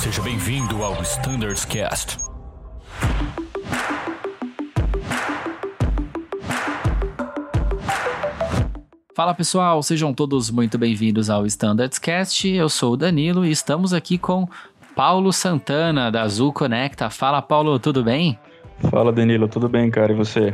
Seja bem-vindo ao Standards Cast. Fala pessoal, sejam todos muito bem-vindos ao Standards Cast. Eu sou o Danilo e estamos aqui com Paulo Santana da Azul Conecta. Fala Paulo, tudo bem? Fala Danilo, tudo bem, cara? E você?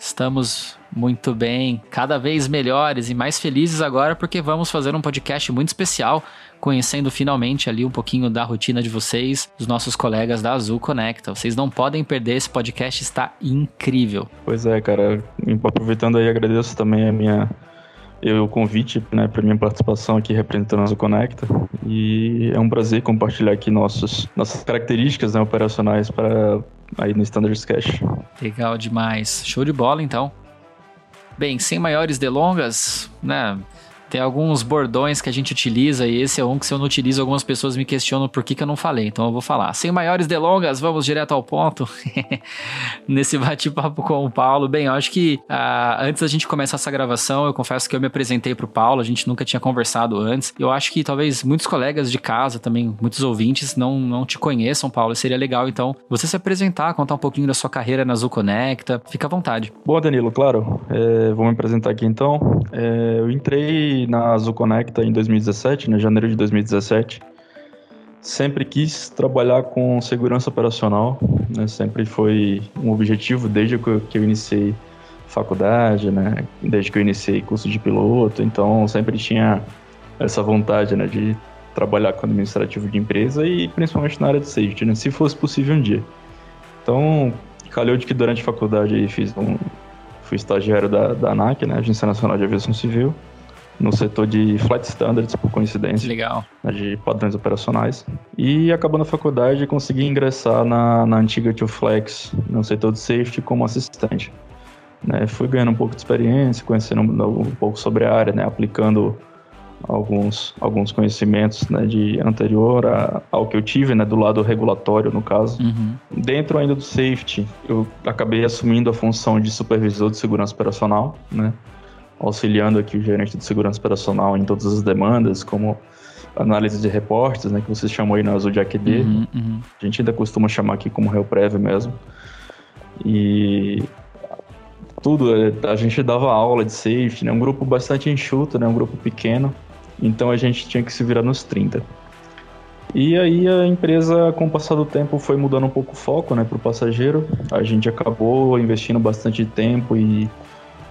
Estamos muito bem, cada vez melhores e mais felizes agora porque vamos fazer um podcast muito especial, conhecendo finalmente ali um pouquinho da rotina de vocês, dos nossos colegas da Azul Conecta. Vocês não podem perder, esse podcast está incrível. Pois é, cara, aproveitando aí, agradeço também a minha eu o convite né, para minha participação aqui representando a Azul Conecta e é um prazer compartilhar aqui nossos, nossas características né, operacionais para aí no Standards Cache. Legal demais. Show de bola, então. Bem, sem maiores delongas, né? Tem alguns bordões que a gente utiliza e esse é um que se eu não utilizo, algumas pessoas me questionam por que, que eu não falei. Então eu vou falar. Sem maiores delongas, vamos direto ao ponto. Nesse bate-papo com o Paulo. Bem, eu acho que uh, antes da gente começar essa gravação, eu confesso que eu me apresentei para o Paulo, a gente nunca tinha conversado antes. Eu acho que talvez muitos colegas de casa também, muitos ouvintes, não, não te conheçam, Paulo. Seria legal, então, você se apresentar, contar um pouquinho da sua carreira na Azul Conecta. Fica à vontade. Bom, Danilo, claro. É, vou me apresentar aqui então. É, eu entrei na Azul Conecta em 2017, né, janeiro de 2017. Sempre quis trabalhar com segurança operacional, né, sempre foi um objetivo desde que eu iniciei faculdade, né, desde que eu iniciei curso de piloto, então sempre tinha essa vontade né, de trabalhar com administrativo de empresa e principalmente na área de safety, né, se fosse possível um dia. Então, calhou de que durante a faculdade fiz um, fui estagiário da, da ANAC, né, Agência Nacional de Aviação Civil, no setor de flight standards, por coincidência. Legal. Né, de padrões operacionais. E acabando a faculdade, consegui ingressar na, na antiga Flex, no setor de safety, como assistente. Né, fui ganhando um pouco de experiência, conhecendo um, um pouco sobre a área, né, aplicando alguns, alguns conhecimentos né, de anterior a, ao que eu tive, né, do lado regulatório, no caso. Uhum. Dentro ainda do safety, eu acabei assumindo a função de supervisor de segurança operacional, né, auxiliando aqui o gerente de segurança operacional em todas as demandas, como análise de reportes, né, que você chamou aí na Azul de AQD. Uhum, uhum. A gente ainda costuma chamar aqui como RealPrev mesmo. E tudo, é, a gente dava aula de safety, né, um grupo bastante enxuto, né, um grupo pequeno, então a gente tinha que se virar nos 30. E aí a empresa, com o passar do tempo, foi mudando um pouco o foco né, para o passageiro. A gente acabou investindo bastante tempo e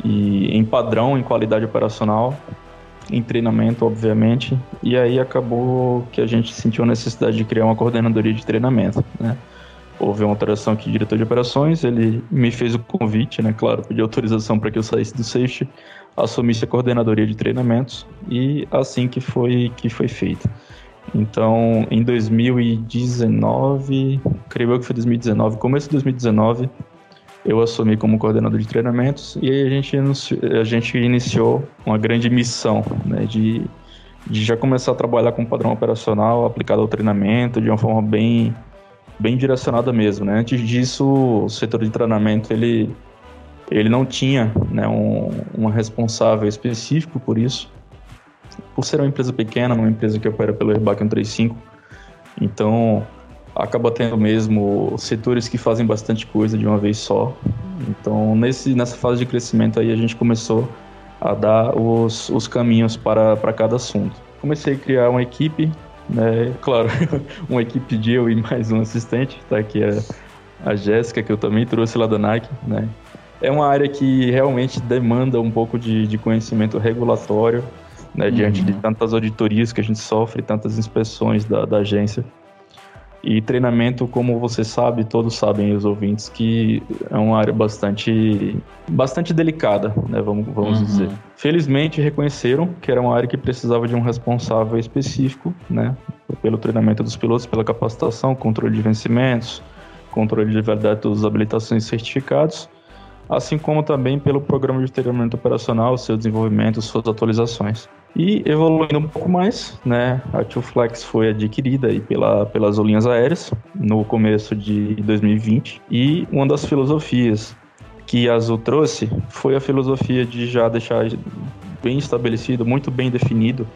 e em padrão, em qualidade operacional, em treinamento, obviamente. E aí acabou que a gente sentiu a necessidade de criar uma coordenadoria de treinamento, né? Houve uma alteração aqui, diretor de operações, ele me fez o convite, né? Claro, pediu autorização para que eu saísse do safety, assumisse a coordenadoria de treinamentos e assim que foi que foi feito. Então, em 2019, creio eu que foi 2019, começo de 2019, eu assumi como coordenador de treinamentos e a gente, a gente iniciou uma grande missão né, de, de já começar a trabalhar com padrão operacional aplicado ao treinamento de uma forma bem, bem direcionada mesmo. Né? Antes disso, o setor de treinamento ele, ele não tinha né, um, um responsável específico por isso, por ser uma empresa pequena, uma empresa que opera pelo Airbag 135. Então, acaba tendo mesmo setores que fazem bastante coisa de uma vez só. Então, nesse, nessa fase de crescimento aí, a gente começou a dar os, os caminhos para, para cada assunto. Comecei a criar uma equipe, né? Claro, uma equipe de eu e mais um assistente, tá? Que é a Jéssica, que eu também trouxe lá da Nike, né? É uma área que realmente demanda um pouco de, de conhecimento regulatório, né? Uhum. Diante de tantas auditorias que a gente sofre, tantas inspeções da, da agência. E treinamento, como você sabe, todos sabem, os ouvintes, que é uma área bastante, bastante delicada, né? Vamos, vamos uhum. dizer. Felizmente reconheceram que era uma área que precisava de um responsável específico, né? Pelo treinamento dos pilotos, pela capacitação, controle de vencimentos, controle de validade das habilitações e certificados, assim como também pelo programa de treinamento operacional, seu desenvolvimento, suas atualizações. E evoluindo um pouco mais, né, a Flex foi adquirida aí pela, pelas linhas aéreas no começo de 2020 e uma das filosofias que a Azul trouxe foi a filosofia de já deixar bem estabelecido, muito bem definido,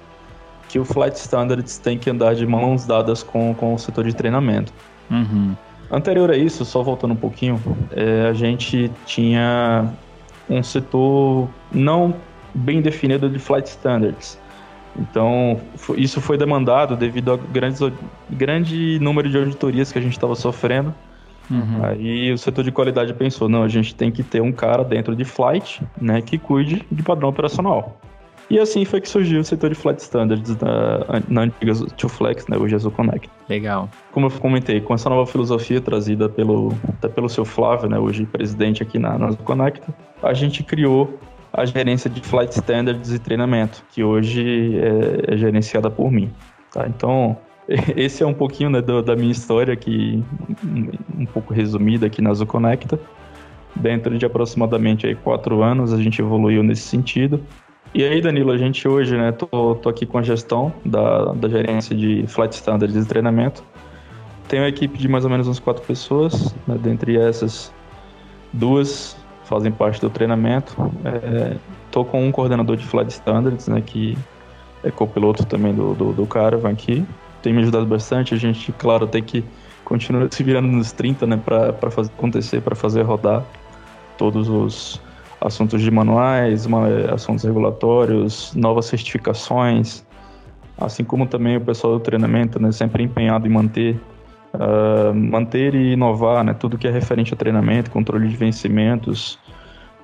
que o Flight Standards tem que andar de mãos dadas com, com o setor de treinamento. Uhum. Anterior a isso, só voltando um pouquinho, é, a gente tinha um setor não bem definido de Flight Standards. Então, isso foi demandado devido ao grandes, grande número de auditorias que a gente estava sofrendo. Uhum. Aí o setor de qualidade pensou, não, a gente tem que ter um cara dentro de flight, né, que cuide de padrão operacional. E assim foi que surgiu o setor de Flight Standards na, na antiga TwoFlex, né, hoje Azul Connect. Legal. Como eu comentei, com essa nova filosofia trazida pelo, até pelo seu Flávio, né, hoje presidente aqui na, na Connect, a gente criou a gerência de Flight Standards e treinamento, que hoje é, é gerenciada por mim. Tá? Então, esse é um pouquinho né, do, da minha história aqui, um, pouco resumida aqui na Conecta. Dentro de aproximadamente aí, quatro anos, a gente evoluiu nesse sentido. E aí, Danilo, a gente hoje, né, tô, tô aqui com a gestão da, da gerência de Flight Standards e treinamento. Tenho uma equipe de mais ou menos uns quatro pessoas, né, dentre essas, duas fazem parte do treinamento. É, tô com um coordenador de Flight Standards, né, que é copiloto também do, do, do Caravan aqui. Tem me ajudado bastante. A gente, claro, tem que continuar se virando nos 30, né, para fazer acontecer, para fazer rodar todos os assuntos de manuais, assuntos regulatórios, novas certificações, assim como também o pessoal do treinamento, né, sempre empenhado em manter uh, manter e inovar, né, tudo que é referente a treinamento, controle de vencimentos,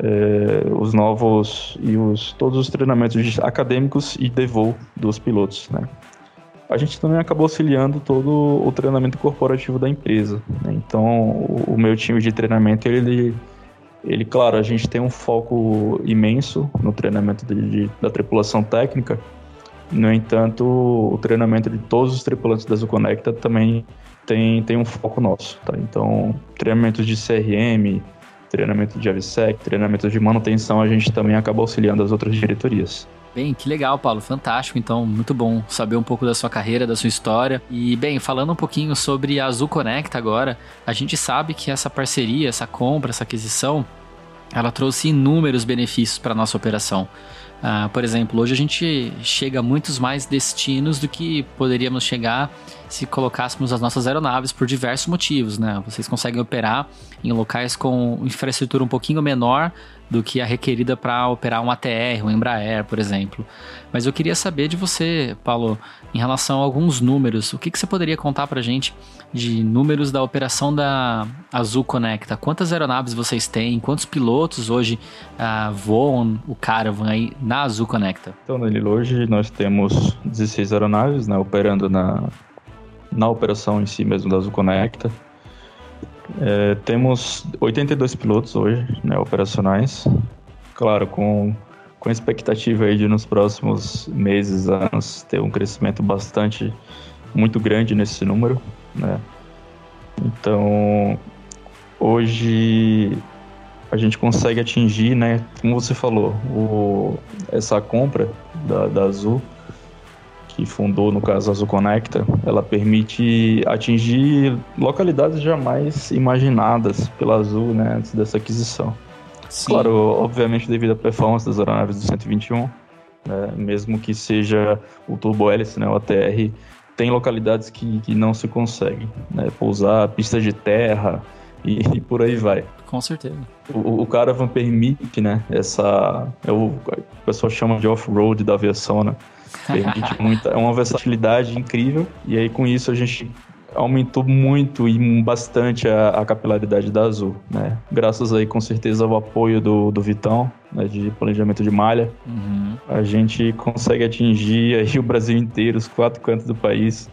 eh, os novos e os todos os treinamentos acadêmicos e de voo dos pilotos, né. A gente também acabou auxiliando todo o treinamento corporativo da empresa. Né? Então, o, o meu time de treinamento, ele, ele, claro, a gente tem um foco imenso no treinamento de, de, da tripulação técnica. No entanto, o treinamento de todos os tripulantes da Zuconecta também tem, tem um foco nosso, tá? Então, treinamentos de CRM, treinamento de AVSEC, treinamento de manutenção, a gente também acaba auxiliando as outras diretorias. Bem, que legal, Paulo, fantástico. Então, muito bom saber um pouco da sua carreira, da sua história. E, bem, falando um pouquinho sobre a Azul Connect agora, a gente sabe que essa parceria, essa compra, essa aquisição, ela trouxe inúmeros benefícios para a nossa operação. Uh, por exemplo, hoje a gente chega a muitos mais destinos do que poderíamos chegar se colocássemos as nossas aeronaves por diversos motivos, né? Vocês conseguem operar em locais com infraestrutura um pouquinho menor do que a requerida para operar um ATR, um Embraer, por exemplo. Mas eu queria saber de você, Paulo, em relação a alguns números. O que, que você poderia contar para a gente de números da operação da Azul Conecta? Quantas aeronaves vocês têm? Quantos pilotos hoje uh, voam o Caravan aí na Azul Conecta? Então, Danilo, hoje nós temos 16 aeronaves né, operando na, na operação em si mesmo da Azul Conecta. É, temos 82 pilotos hoje, né, operacionais. Claro, com, com expectativa aí de nos próximos meses, anos, ter um crescimento bastante, muito grande nesse número, né. Então, hoje a gente consegue atingir, né, como você falou, o, essa compra da, da Azul, que fundou, no caso, a Azul Conecta, ela permite atingir localidades jamais imaginadas pela Azul né, antes dessa aquisição. Sim. Claro, obviamente devido à performance das aeronaves do 121, né, mesmo que seja o turbo hélice, né, o ATR, tem localidades que, que não se consegue né, pousar, pistas de terra e, e por aí vai. Com certeza. O, o Caravan permite, né, essa... É o, o pessoal chama de off-road da aviação, né? Permite muita, é uma versatilidade incrível. E aí com isso a gente aumentou muito e bastante a, a capilaridade da Azul, né? Graças aí com certeza ao apoio do, do Vitão, né, de planejamento de malha, uhum. a gente consegue atingir aí o Brasil inteiro, os quatro cantos do país,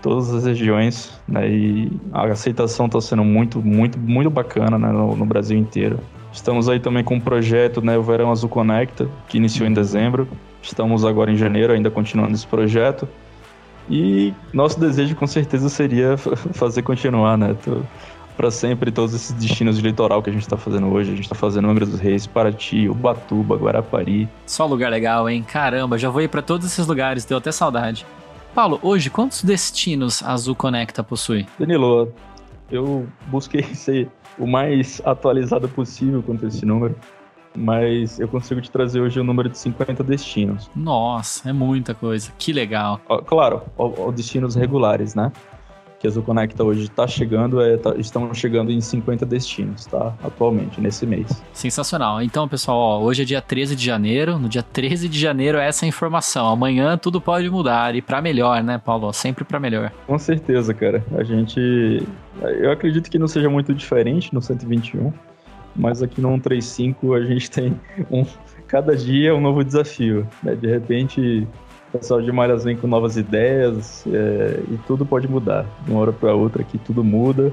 todas as regiões, né? E a aceitação está sendo muito, muito, muito bacana, né, no, no Brasil inteiro. Estamos aí também com um projeto, né, o Verão Azul Conecta, que iniciou em dezembro. Estamos agora em janeiro, ainda continuando esse projeto. E nosso desejo com certeza seria fazer continuar, né? Para sempre todos esses destinos de litoral que a gente está fazendo hoje. A gente está fazendo Angra dos Reis, Paraty, Ubatuba, Guarapari. Só lugar legal, hein? Caramba, já vou ir para todos esses lugares, deu até saudade. Paulo, hoje quantos destinos a Azul Conecta possui? Danilo, eu busquei ser o mais atualizado possível quanto a esse número. Mas eu consigo te trazer hoje o número de 50 destinos. Nossa, é muita coisa. Que legal. Claro, destinos regulares, né? que a Azul Conecta hoje está chegando, é, tá, estão chegando em 50 destinos, tá? Atualmente, nesse mês. Sensacional. Então, pessoal, ó, hoje é dia 13 de janeiro. No dia 13 de janeiro é essa informação. Amanhã tudo pode mudar e para melhor, né, Paulo? Sempre para melhor. Com certeza, cara. A gente. Eu acredito que não seja muito diferente no 121, mas aqui no 135 a gente tem um. Cada dia um novo desafio. Né? De repente, o pessoal de Malhas vem com novas ideias é, e tudo pode mudar. De uma hora para outra aqui tudo muda.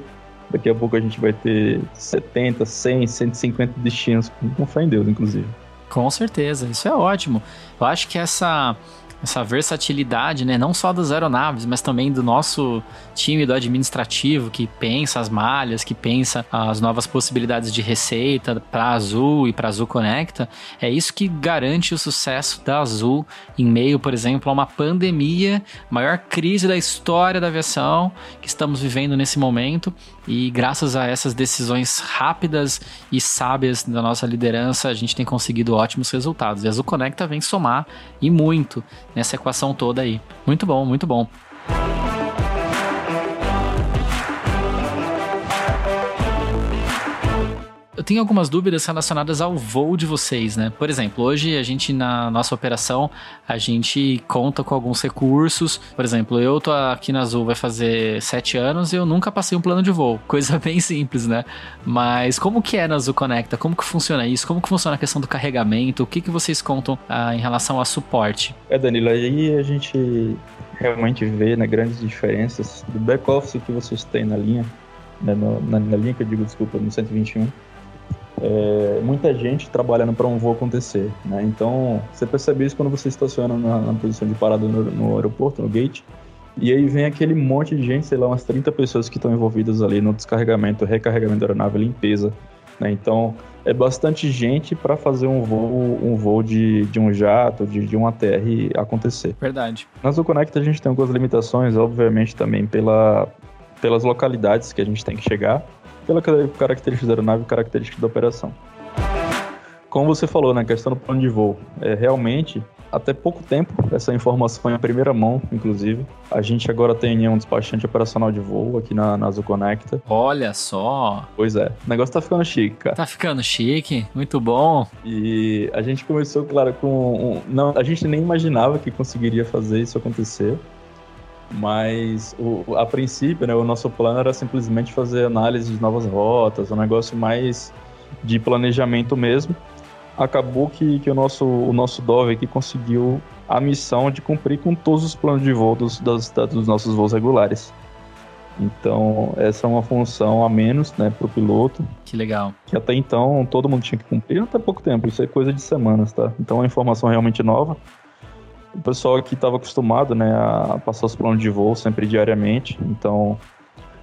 Daqui a pouco a gente vai ter 70, 100, 150 destinos, com fé em Deus, inclusive. Com certeza, isso é ótimo. Eu acho que essa essa versatilidade, né, não só das aeronaves, mas também do nosso time do administrativo que pensa as malhas, que pensa as novas possibilidades de receita para Azul e para Azul Conecta, é isso que garante o sucesso da Azul em meio, por exemplo, a uma pandemia, maior crise da história da aviação que estamos vivendo nesse momento e graças a essas decisões rápidas e sábias da nossa liderança, a gente tem conseguido ótimos resultados. E a Azul Conecta vem somar e muito nessa equação toda aí. Muito bom, muito bom. Tenho algumas dúvidas relacionadas ao voo de vocês, né? Por exemplo, hoje a gente na nossa operação, a gente conta com alguns recursos. Por exemplo, eu tô aqui na Azul vai fazer sete anos e eu nunca passei um plano de voo. Coisa bem simples, né? Mas como que é na Azul Conecta? Como que funciona isso? Como que funciona a questão do carregamento? O que, que vocês contam ah, em relação a suporte? É, Danilo, aí a gente realmente vê né, grandes diferenças do back-office que vocês têm na linha, né, no, na, na linha que eu digo, desculpa, no 121 é, muita gente trabalhando para um voo acontecer. Né? Então, você percebe isso quando você estaciona na, na posição de parada no, no, aeroporto, no gate, e aí vem aquele monte de gente, sei lá, umas 30 pessoas que estão envolvidas ali no descarregamento, recarregamento da aeronave, limpeza. Né? Então, é bastante gente para fazer um voo, um voo de, de um jato, de, de um ATR acontecer. Verdade. Na Conect a gente tem algumas limitações, obviamente também pela, pelas localidades que a gente tem que chegar pela característica da aeronave e característica da operação. Como você falou, na né, questão do plano de voo, é, realmente, até pouco tempo, essa informação é em primeira mão, inclusive. A gente agora tem um despachante operacional de voo aqui na, na Azul Conecta. Olha só! Pois é, o negócio tá ficando chique, cara. Tá ficando chique, muito bom. E a gente começou, claro, com. Um, não, a gente nem imaginava que conseguiria fazer isso acontecer. Mas o, a princípio, né, o nosso plano era simplesmente fazer análise de novas rotas, um negócio mais de planejamento mesmo. Acabou que, que o, nosso, o nosso Dove aqui conseguiu a missão de cumprir com todos os planos de voo dos, dos, dos nossos voos regulares. Então, essa é uma função a menos, né, para o piloto. Que legal. Que até então todo mundo tinha que cumprir, até pouco tempo, isso é coisa de semanas, tá? Então, é uma informação realmente nova o pessoal aqui estava acostumado né, a passar os planos de voo sempre diariamente. Então,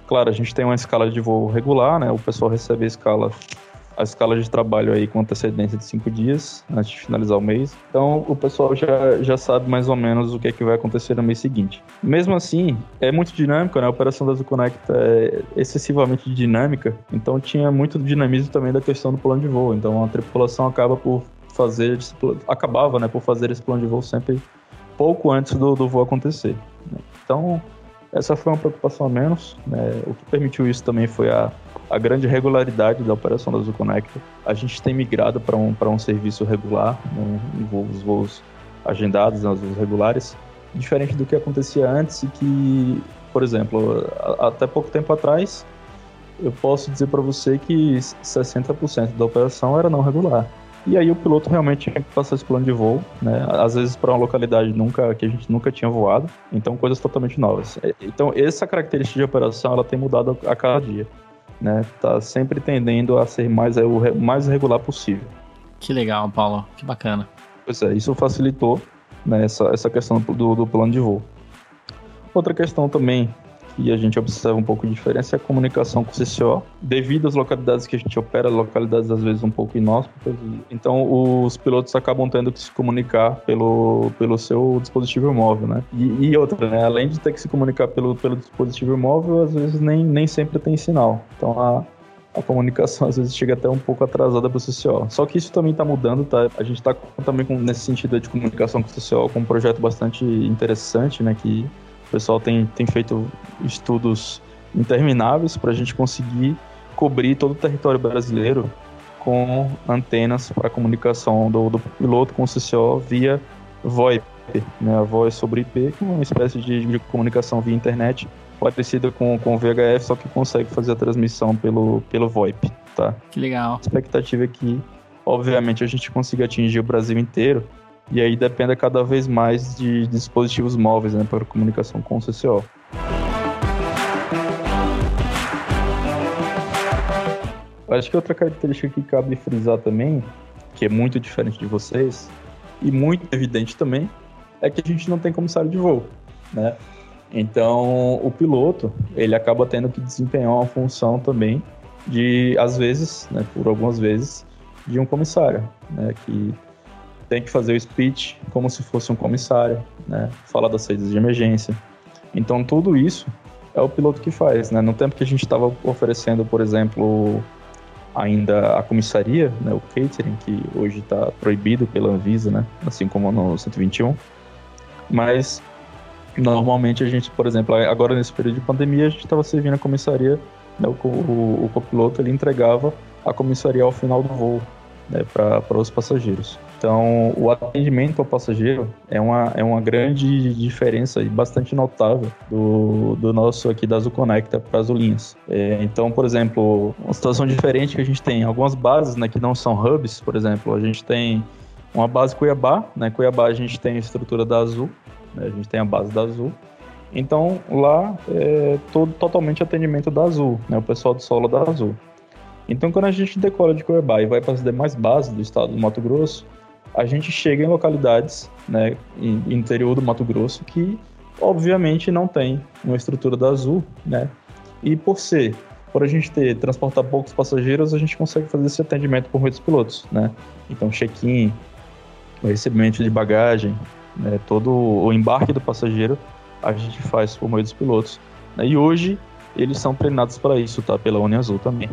claro, a gente tem uma escala de voo regular, né? O pessoal recebe a escala, a escala de trabalho aí com antecedência de cinco dias antes de finalizar o mês. Então, o pessoal já, já sabe mais ou menos o que, é que vai acontecer no mês seguinte. Mesmo assim, é muito dinâmico, né? A operação da Zuconect é excessivamente dinâmica. Então, tinha muito dinamismo também da questão do plano de voo. Então, a tripulação acaba por fazer acabava né por fazer esse plano de voo sempre pouco antes do, do voo acontecer. Né? Então, essa foi uma preocupação a menos. Né? O que permitiu isso também foi a, a grande regularidade da operação da Zuconecta. A gente tem migrado para um, um serviço regular, né? os voos agendados, né? os voos regulares, diferente do que acontecia antes e que, por exemplo, a, até pouco tempo atrás, eu posso dizer para você que 60% da operação era não regular. E aí o piloto realmente tinha que passar esse plano de voo, né? Às vezes para uma localidade nunca que a gente nunca tinha voado, então coisas totalmente novas. É, então essa característica de operação ela tem mudado a cada dia, né? Tá sempre tendendo a ser mais é, o mais regular possível. Que legal, Paulo. Que bacana. Pois é, isso facilitou né, essa, essa questão do, do plano de voo. Outra questão também que a gente observa um pouco de diferença é a comunicação com o CCO, devido às localidades que a gente opera, localidades às vezes um pouco inóspitas. Então, os pilotos acabam tendo que se comunicar pelo, pelo seu dispositivo móvel, né? E, e outra, né? Além de ter que se comunicar pelo, pelo dispositivo móvel, às vezes nem, nem sempre tem sinal. Então, a, a comunicação às vezes chega até um pouco atrasada para o CCO. Só que isso também está mudando, tá? A gente está também com, nesse sentido de comunicação com o CCO com um projeto bastante interessante, né? Que o pessoal tem, tem feito estudos intermináveis para a gente conseguir cobrir todo o território brasileiro com antenas para comunicação do, do, piloto com o CCO via VoIP, né? A voz sobre IP, que é uma espécie de, de comunicação via internet parecida com, com o VHF, só que consegue fazer a transmissão pelo, pelo VoIP, tá? Que legal. A expectativa é que, obviamente, a gente consiga atingir o Brasil inteiro, e aí depende cada vez mais de dispositivos móveis, né, para comunicação com o CCO. Acho que outra característica que cabe frisar também, que é muito diferente de vocês, e muito evidente também, é que a gente não tem comissário de voo, né? Então, o piloto, ele acaba tendo que desempenhar uma função também de, às vezes, né, por algumas vezes, de um comissário, né, que tem que fazer o speech como se fosse um comissário, né, falar das saídas de emergência. Então, tudo isso é o piloto que faz, né? No tempo que a gente estava oferecendo, por exemplo, ainda a comissaria, né, o catering, que hoje está proibido pela Anvisa, né, assim como no 121, mas Normalmente a gente, por exemplo, agora nesse período de pandemia, a gente estava servindo a comissaria, né, o, o, o copiloto ele entregava a comissaria ao final do voo né, para os passageiros. Então, o atendimento ao passageiro é uma, é uma grande diferença e bastante notável do, do nosso aqui da Conecta para as linhas. É, então, por exemplo, uma situação diferente que a gente tem algumas bases né, que não são hubs, por exemplo, a gente tem uma base Cuiabá, né? Cuiabá a gente tem a estrutura da Azul, né? A gente tem a base da Azul. Então lá é todo, totalmente atendimento da Azul, né? o pessoal do solo da Azul. Então quando a gente decola de Cuiabá e vai para as demais bases do estado do Mato Grosso, a gente chega em localidades, né, interior do Mato Grosso, que obviamente não tem uma estrutura da Azul, né? E por ser, por a gente ter transportar poucos passageiros, a gente consegue fazer esse atendimento por meio dos pilotos, né? Então check-in, recebimento de bagagem, né, todo o embarque do passageiro a gente faz por meio dos pilotos. Né, e hoje eles são treinados para isso, tá? Pela União Azul também.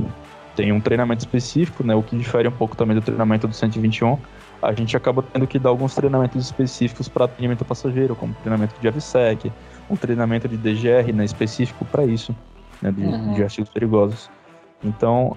Tem um treinamento específico, né? O que difere um pouco também do treinamento do 121. A gente acaba tendo que dar alguns treinamentos específicos para atendimento passageiro, como treinamento de AVSEC, um treinamento de DGR, né? Específico para isso, né? De, uhum. de artigos perigosos. Então,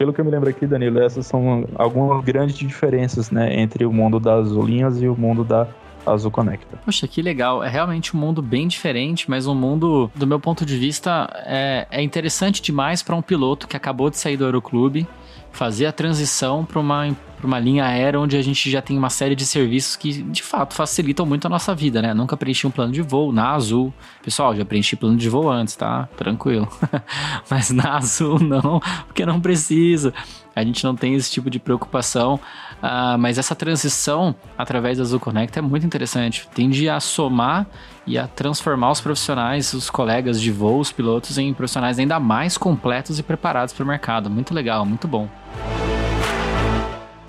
pelo que eu me lembro aqui, Danilo, essas são algumas grandes diferenças, né, entre o mundo das linhas e o mundo da Azul Conecta. Poxa, que legal. É realmente um mundo bem diferente, mas um mundo, do meu ponto de vista, é, é interessante demais para um piloto que acabou de sair do Aeroclube fazer a transição para uma, uma linha aérea onde a gente já tem uma série de serviços que de fato facilitam muito a nossa vida, né? Nunca preenchi um plano de voo na Azul. Pessoal, já preenchi plano de voo antes, tá? Tranquilo. Mas na Azul não, porque não precisa. A gente não tem esse tipo de preocupação, uh, mas essa transição através da Azul Connect é muito interessante. Tende a somar e a transformar os profissionais, os colegas de voo, os pilotos, em profissionais ainda mais completos e preparados para o mercado. Muito legal, muito bom.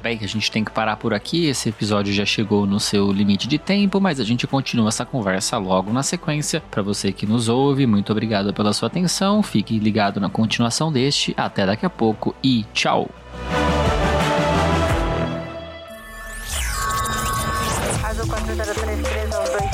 Bem, a gente tem que parar por aqui. Esse episódio já chegou no seu limite de tempo, mas a gente continua essa conversa logo na sequência. Para você que nos ouve, muito obrigado pela sua atenção. Fique ligado na continuação deste. Até daqui a pouco e tchau!